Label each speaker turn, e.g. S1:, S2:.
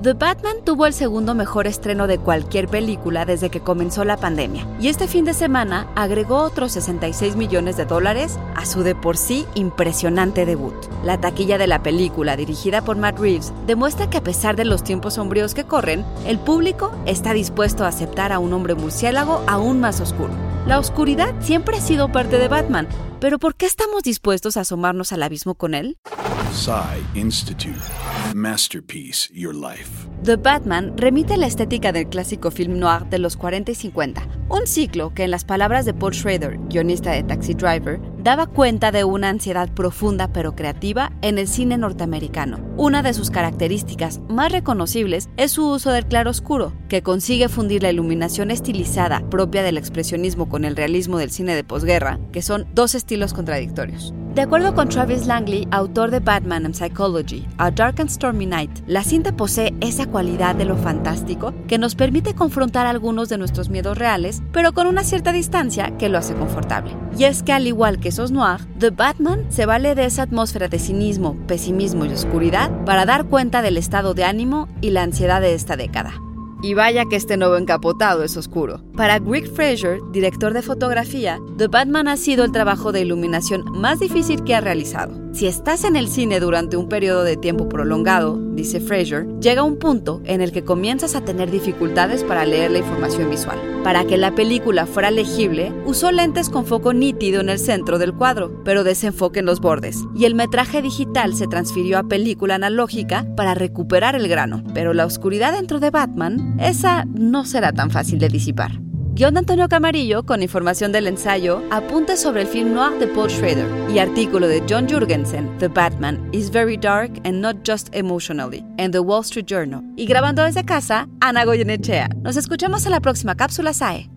S1: The Batman tuvo el segundo mejor estreno de cualquier película desde que comenzó la pandemia, y este fin de semana agregó otros 66 millones de dólares a su de por sí impresionante debut. La taquilla de la película, dirigida por Matt Reeves, demuestra que a pesar de los tiempos sombríos que corren, el público está dispuesto a aceptar a un hombre murciélago aún más oscuro. La oscuridad siempre ha sido parte de Batman, pero ¿por qué estamos dispuestos a asomarnos al abismo con él? The Batman remite a la estética del clásico film noir de los 40 y 50, un ciclo que en las palabras de Paul Schrader, guionista de Taxi Driver, daba cuenta de una ansiedad profunda pero creativa en el cine norteamericano. Una de sus características más reconocibles es su uso del claroscuro, que consigue fundir la iluminación estilizada propia del expresionismo con el realismo del cine de posguerra, que son dos estilos contradictorios. De acuerdo con Travis Langley, autor de Batman and Psychology, A Dark and Stormy Night, la cinta posee esa cualidad de lo fantástico que nos permite confrontar algunos de nuestros miedos reales, pero con una cierta distancia que lo hace confortable. Y es que al igual que esos noir, The Batman se vale de esa atmósfera de cinismo, pesimismo y oscuridad para dar cuenta del estado de ánimo y la ansiedad de esta década. Y vaya que este nuevo encapotado es oscuro. Para Greg Fraser, director de fotografía, The Batman ha sido el trabajo de iluminación más difícil que ha realizado. Si estás en el cine durante un periodo de tiempo prolongado, dice Fraser, llega un punto en el que comienzas a tener dificultades para leer la información visual. Para que la película fuera legible, usó lentes con foco nítido en el centro del cuadro, pero desenfoque en los bordes, y el metraje digital se transfirió a película analógica para recuperar el grano. Pero la oscuridad dentro de Batman, esa no será tan fácil de disipar. Guión de Antonio Camarillo con información del ensayo, apuntes sobre el film noir de Paul Schrader y artículo de John Jurgensen, The Batman is very dark and not just emotionally, en The Wall Street Journal. Y grabando desde casa, Ana Goyenechea. Nos escuchamos en la próxima cápsula SAE.